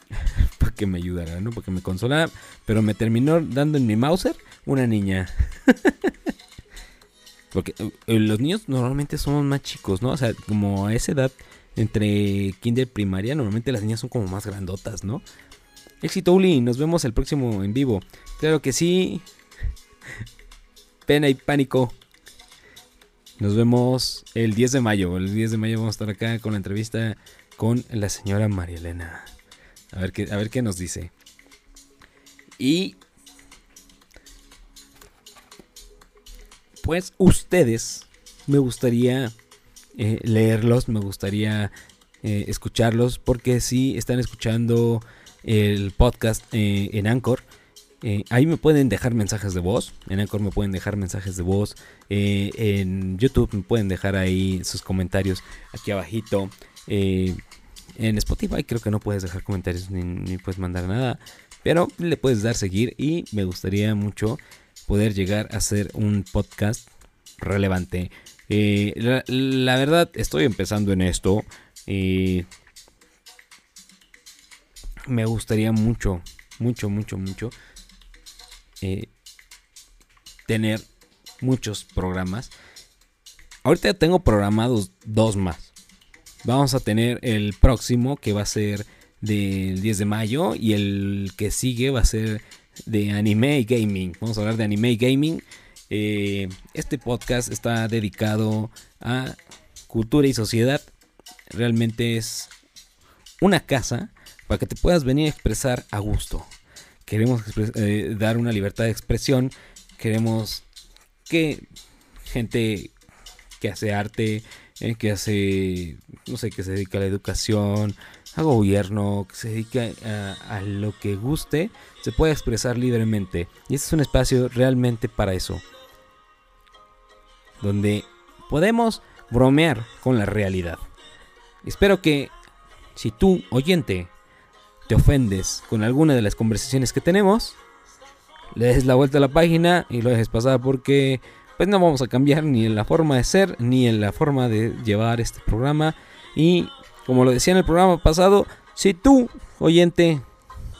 para que me ayudara, ¿no? Para que me consolara, pero me terminó dando en mi Mauser una niña. Porque eh, los niños normalmente somos más chicos, ¿no? O sea, como a esa edad, entre kinder primaria, normalmente las niñas son como más grandotas, ¿no? Éxito Uli, nos vemos el próximo en vivo. Claro que sí. Pena y pánico. Nos vemos el 10 de mayo. El 10 de mayo vamos a estar acá con la entrevista con la señora María Elena. A ver qué, a ver qué nos dice. Y pues ustedes me gustaría eh, leerlos, me gustaría eh, escucharlos porque si están escuchando el podcast eh, en Anchor, ahí me pueden dejar mensajes de voz, en Anchor me pueden dejar mensajes de voz, en YouTube me pueden dejar ahí sus comentarios aquí abajito. en Spotify creo que no puedes dejar comentarios ni, ni puedes mandar nada, pero le puedes dar seguir y me gustaría mucho poder llegar a ser un podcast relevante. Eh, la, verdad, estoy empezando en esto. y me gustaría mucho, mucho, mucho, mucho eh, tener muchos programas. Ahorita tengo programados dos más. Vamos a tener el próximo que va a ser del 10 de mayo y el que sigue va a ser de anime y gaming. Vamos a hablar de anime y gaming. Eh, este podcast está dedicado a cultura y sociedad. Realmente es una casa para que te puedas venir a expresar a gusto. Queremos eh, dar una libertad de expresión. Queremos que gente que hace arte, eh, que hace, no sé, que se dedica a la educación, a gobierno, que se dedica a, lo que guste, se puede expresar libremente. Y este es un espacio realmente para eso. Donde podemos bromear con la realidad. Espero que si tú, oyente, te ofendes con alguna de las conversaciones que tenemos, le des la vuelta a la página y lo dejes pasar porque pues no vamos a cambiar ni en la forma de ser ni en la forma de llevar este programa y como lo decía en el programa pasado, si tú, oyente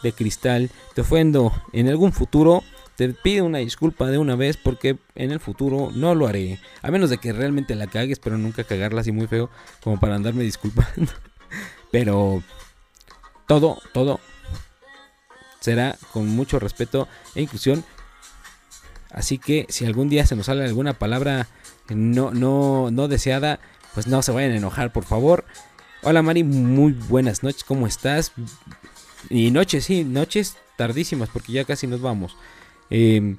de cristal, te ofendo en algún futuro, te pido una disculpa de una vez porque en el futuro no lo haré. A menos de que realmente la cagues, pero nunca cagarla así muy feo como para andarme disculpando. pero todo, todo será con mucho respeto e inclusión. Así que si algún día se nos sale alguna palabra no, no, no deseada, pues no se vayan a enojar, por favor. Hola Mari, muy buenas noches, ¿cómo estás? Y noches, sí, noches tardísimas porque ya casi nos vamos. Em,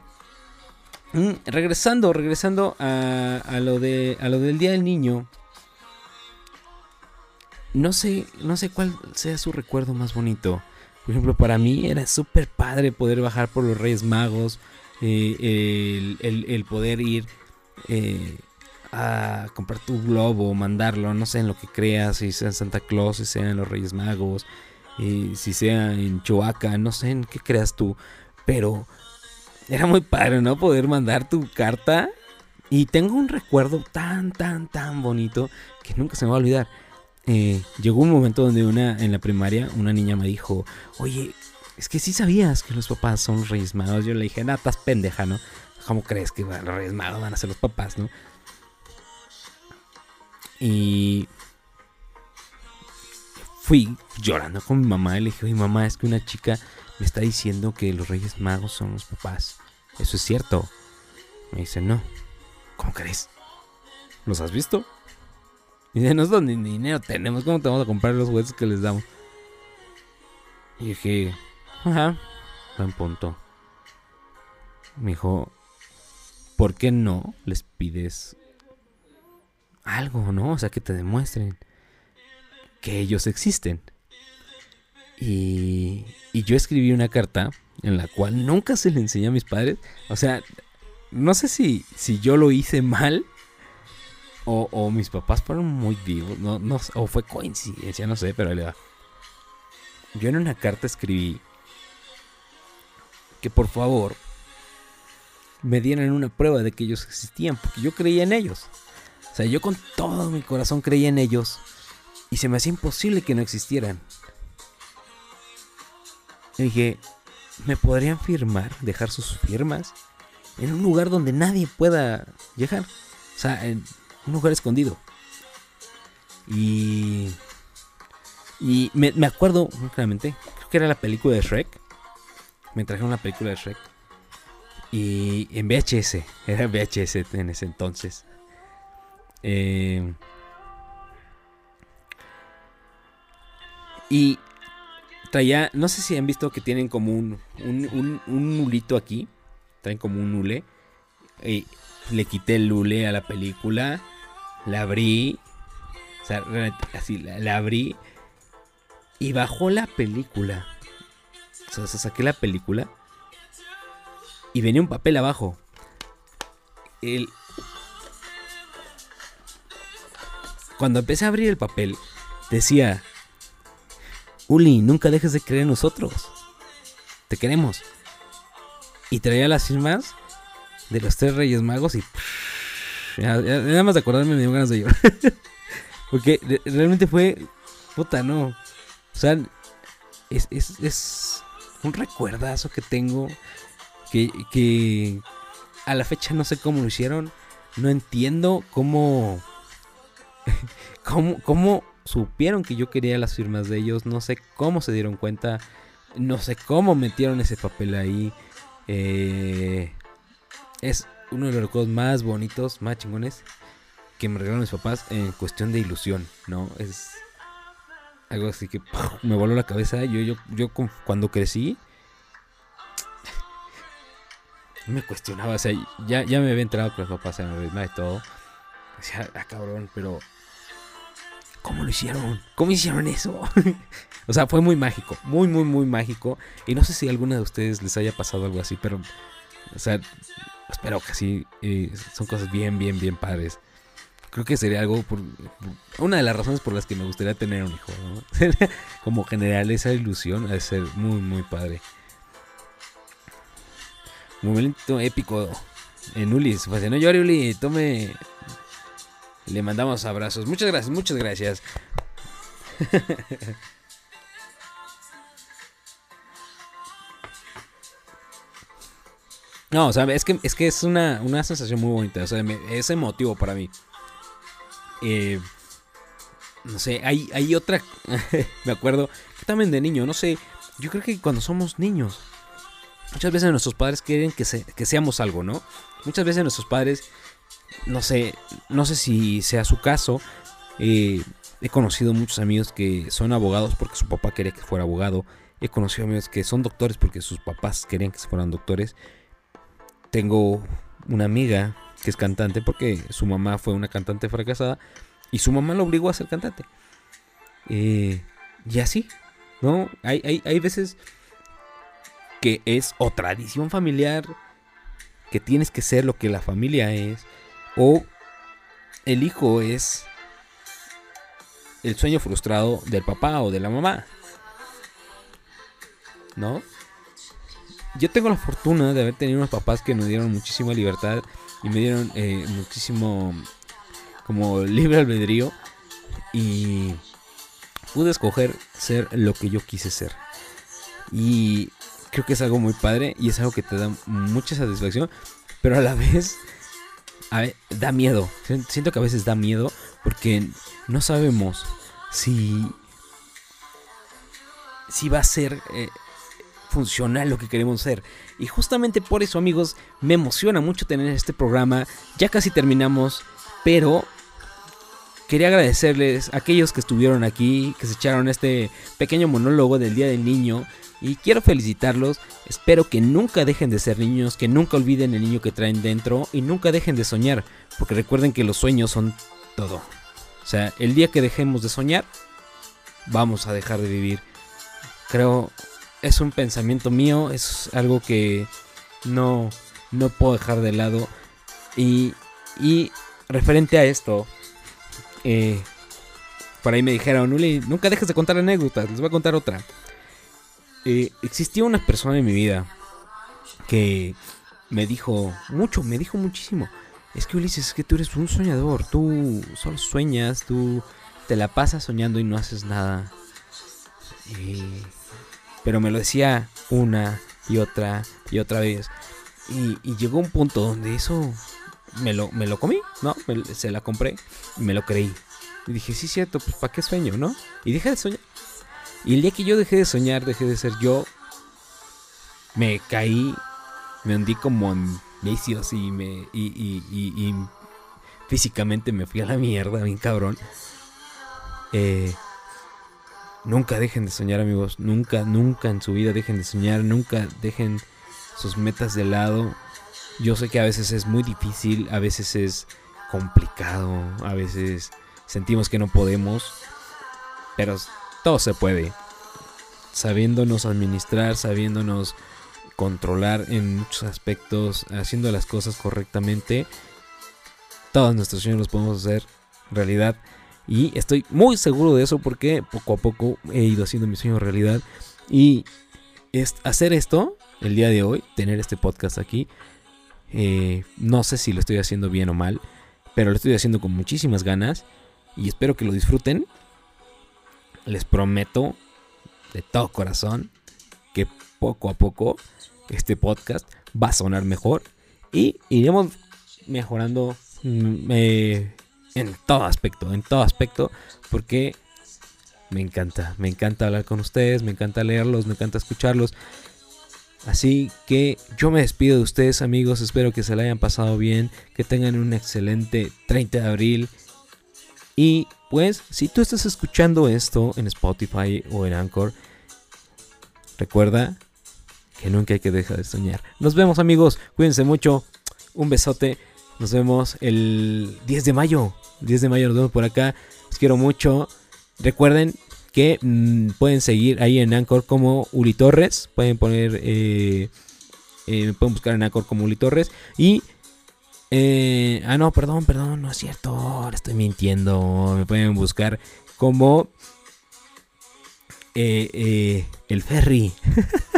mm, regresando, regresando a, a, lo de, a lo del Día del Niño. No sé, no sé cuál sea su recuerdo más bonito. Por ejemplo, para mí era súper padre poder bajar por los Reyes Magos. Eh, el, poder ir eh, a comprar tu globo, mandarlo, no sé en lo que creas, si sea en Santa Claus, si sea en los Reyes Magos, y si sea en Choaca, no sé en qué creas tú, pero era muy padre, ¿no? Poder mandar tu carta. Y tengo un recuerdo tan, tan, tan bonito que nunca se me va a olvidar. Eh, llegó un momento donde una en la primaria una niña me dijo, oye, es que sí sabías que los papás son Reyes Magos. Yo le dije, nada, estás pendeja, ¿no? ¿Cómo crees que los Reyes Magos van a ser los papás, no? Y fui llorando con mi mamá y le dije, oye mamá, es que una chica me está diciendo que los Reyes Magos son los papás. ¿Eso es cierto? Me dice, no. ¿Cómo crees? ¿Los has visto? Y dice, nosotros ni dinero tenemos, ¿cómo te vamos a comprar los huesos que les damos? Y dije, ajá, buen punto. Me dijo, ¿por qué no les pides algo, ¿no? O sea, que te demuestren que ellos existen. Y, y yo escribí una carta en la cual nunca se le enseñé a mis padres. O sea, no sé si, si yo lo hice mal o, o mis papás fueron muy vivos. No, no, o fue coincidencia, no sé, pero le Yo en una carta escribí que por favor me dieran una prueba de que ellos existían, porque yo creía en ellos. O sea, yo con todo mi corazón creía en ellos y se me hacía imposible que no existieran. Y dije, ¿me podrían firmar, dejar sus firmas en un lugar donde nadie pueda llegar? O sea, en un lugar escondido. Y. Y me, me acuerdo, claramente, creo que era la película de Shrek. Me trajeron la película de Shrek. Y en VHS, era VHS en ese entonces. Eh, y traía, no sé si han visto que tienen como un, un, un, nulito aquí. Traen como un nule. Y le quité el nule a la película. La abrí. O sea, así, la, la abrí. Y bajó la película. O sea, saqué la película. Y venía un papel abajo. El... Cuando empecé a abrir el papel, decía, Uli, nunca dejes de creer en nosotros. Te queremos. Y traía las firmas de los tres reyes magos y... Nada más de acordarme me dio ganas de llorar. Porque re- realmente fue... Puta, no. O sea, es, es, es un recuerdazo que tengo que, que a la fecha no sé cómo lo hicieron. No entiendo cómo, cómo, cómo supieron que yo quería las firmas de ellos. No sé cómo se dieron cuenta. No sé cómo metieron ese papel ahí. Eh, es uno de los recuerdos más bonitos, más chingones que me regalaron mis papás en cuestión de ilusión, ¿no? Es algo así que me voló la cabeza. Yo, yo, yo cu- cuando crecí me cuestionaba, o sea, ya, ya me había enterado que los papás eran reyes y todo. Decía, ah, cabrón, pero ¿cómo lo hicieron? ¿Cómo hicieron eso? o sea, fue muy mágico, muy, muy, muy mágico. Y no sé si alguna de ustedes les haya pasado algo así, pero, o sea, espero que sí. eh, son cosas bien, bien, bien padres. Creo que sería algo por, una de las razones por las que me gustaría tener un hijo, ¿no? Como generar esa ilusión de ser muy, muy padre. Momento épico en Ulis. Pues, no llore, Uli, tome. Le mandamos abrazos. Muchas gracias, muchas gracias. No, o sea, es que es, que es una, una sensación muy bonita. O sea, me- es emotivo para mí. Eh, no sé, hay, hay otra. me acuerdo. También de niño, no sé. Yo creo que cuando somos niños, muchas veces nuestros padres quieren que, se- que seamos algo, ¿no? Muchas veces nuestros padres, no sé, no sé si sea su caso. eh, he conocido muchos amigos que son abogados porque su papá quería que fuera abogado. He conocido amigos que son doctores porque sus papás querían que se fueran doctores. Tengo una amiga que es cantante porque su mamá fue una cantante fracasada y su mamá lo obligó a ser cantante. Eh, y así, ¿no? Hay, hay, hay veces que es o tradición familiar, que tienes que ser lo que la familia es, o el hijo es el sueño frustrado del papá o de la mamá. ¿No? Yo tengo la fortuna de haber tenido unos papás que me dieron muchísima libertad y me dieron eh, muchísimo como libre albedrío y pude escoger ser lo que yo quise ser. Y creo que es algo muy padre y es algo que te da mucha satisfacción, pero a la vez da miedo. Si- Siento que a veces da miedo porque no sabemos si si va a ser eh, funcional lo que queremos ser. Y justamente por eso, amigos, me emociona mucho tener este programa. Ya casi terminamos, pero quería agradecerles a aquellos que estuvieron aquí, que se echaron este pequeño monólogo del Día del Niño. Y quiero felicitarlos. Espero que nunca dejen de ser niños, que nunca olviden el niño que traen dentro y nunca dejen de soñar. Porque recuerden que los sueños son todo. O sea, el día que dejemos de soñar, vamos a dejar de vivir. Creo, es un pensamiento mío, es algo que no, no puedo dejar de lado. Y, y referente a esto, eh, por ahí me dijeron, Uli, nunca dejes de contar anécdotas, les voy a contar otra. Eh, existió una persona en mi vida que me dijo mucho, me dijo muchísimo. Es que Ulises, es que tú eres un soñador, tú solo sueñas, tú te la pasas soñando y no haces nada. Y- Pero me lo decía una y otra y otra vez. Y, y llegó un punto donde eso me lo, me lo comí, ¿no? se la compré y me lo creí. Y dije, sí, cierto, pues ¿para qué sueño, no? Y dejé de soñar. Y el día que yo dejé de soñar, dejé de ser yo, me caí, me hundí como en vicios y me. Y, y, y, físicamente me fui a la mierda, bien cabrón. Eh, nunca dejen de soñar, amigos. Nunca, nunca en su vida dejen de soñar. Nunca dejen sus metas de lado. Yo sé que a veces es muy difícil, a veces es complicado, a veces sentimos que no podemos, pero todo se puede. Sabiéndonos administrar, sabiéndonos controlar en muchos aspectos, haciendo las cosas correctamente, todos nuestros sueños los podemos hacer realidad. Y estoy muy seguro de eso porque poco a poco he ido haciendo mi sueño realidad. Y hacer esto el día de hoy, tener este podcast aquí, eh, no sé si lo estoy haciendo bien o mal, pero lo estoy haciendo con muchísimas ganas y espero que lo disfruten. Les prometo de todo corazón que poco a poco este podcast va a sonar mejor y iremos mejorando mm, eh, en todo aspecto, en todo aspecto, porque me encanta, me encanta hablar con ustedes, me encanta leerlos, me encanta escucharlos. Así que yo me despido de ustedes amigos, espero que se la hayan pasado bien, que tengan un excelente 30 de abril. Y pues si tú estás escuchando esto en Spotify o en Anchor, recuerda que nunca hay que dejar de soñar. Nos vemos amigos, cuídense mucho, un besote, nos vemos el 10 de mayo, 10 de mayo nos vemos por acá, los quiero mucho. Recuerden que mm, pueden seguir ahí en Anchor como Uli Torres. Pueden poner, eh, eh, pueden buscar en Anchor como Uli Torres. Y, eh, ah, no, perdón, perdón, no es cierto. Ahora estoy mintiendo. Me pueden buscar como el Ferry.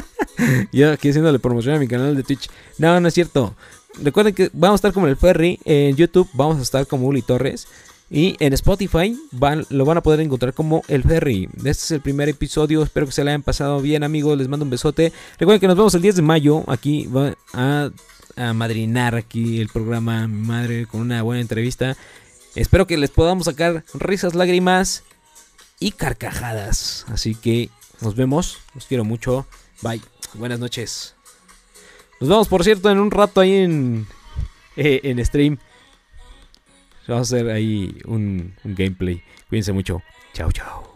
Yo aquí haciéndole promoción a mi canal de Twitch. No, no es cierto. Recuerden que vamos a estar como el Ferry. En YouTube vamos a estar como Uli Torres. Y en Spotify lo van a poder encontrar como El Ferry. Este es el primer episodio. Espero que se le hayan pasado bien, amigos. Les mando un besote. Recuerden que nos vemos el 10 de mayo. Aquí va a, a madrinar aquí el programa Mi Madre con una buena entrevista. Espero que les podamos sacar risas, lágrimas y carcajadas. Así que nos vemos. Los quiero mucho. Bye. Buenas noches. Nos vemos, por cierto, en un rato ahí en, eh, en stream. Vamos a hacer ahí un, un gameplay. Cuídense mucho. Chao, chao.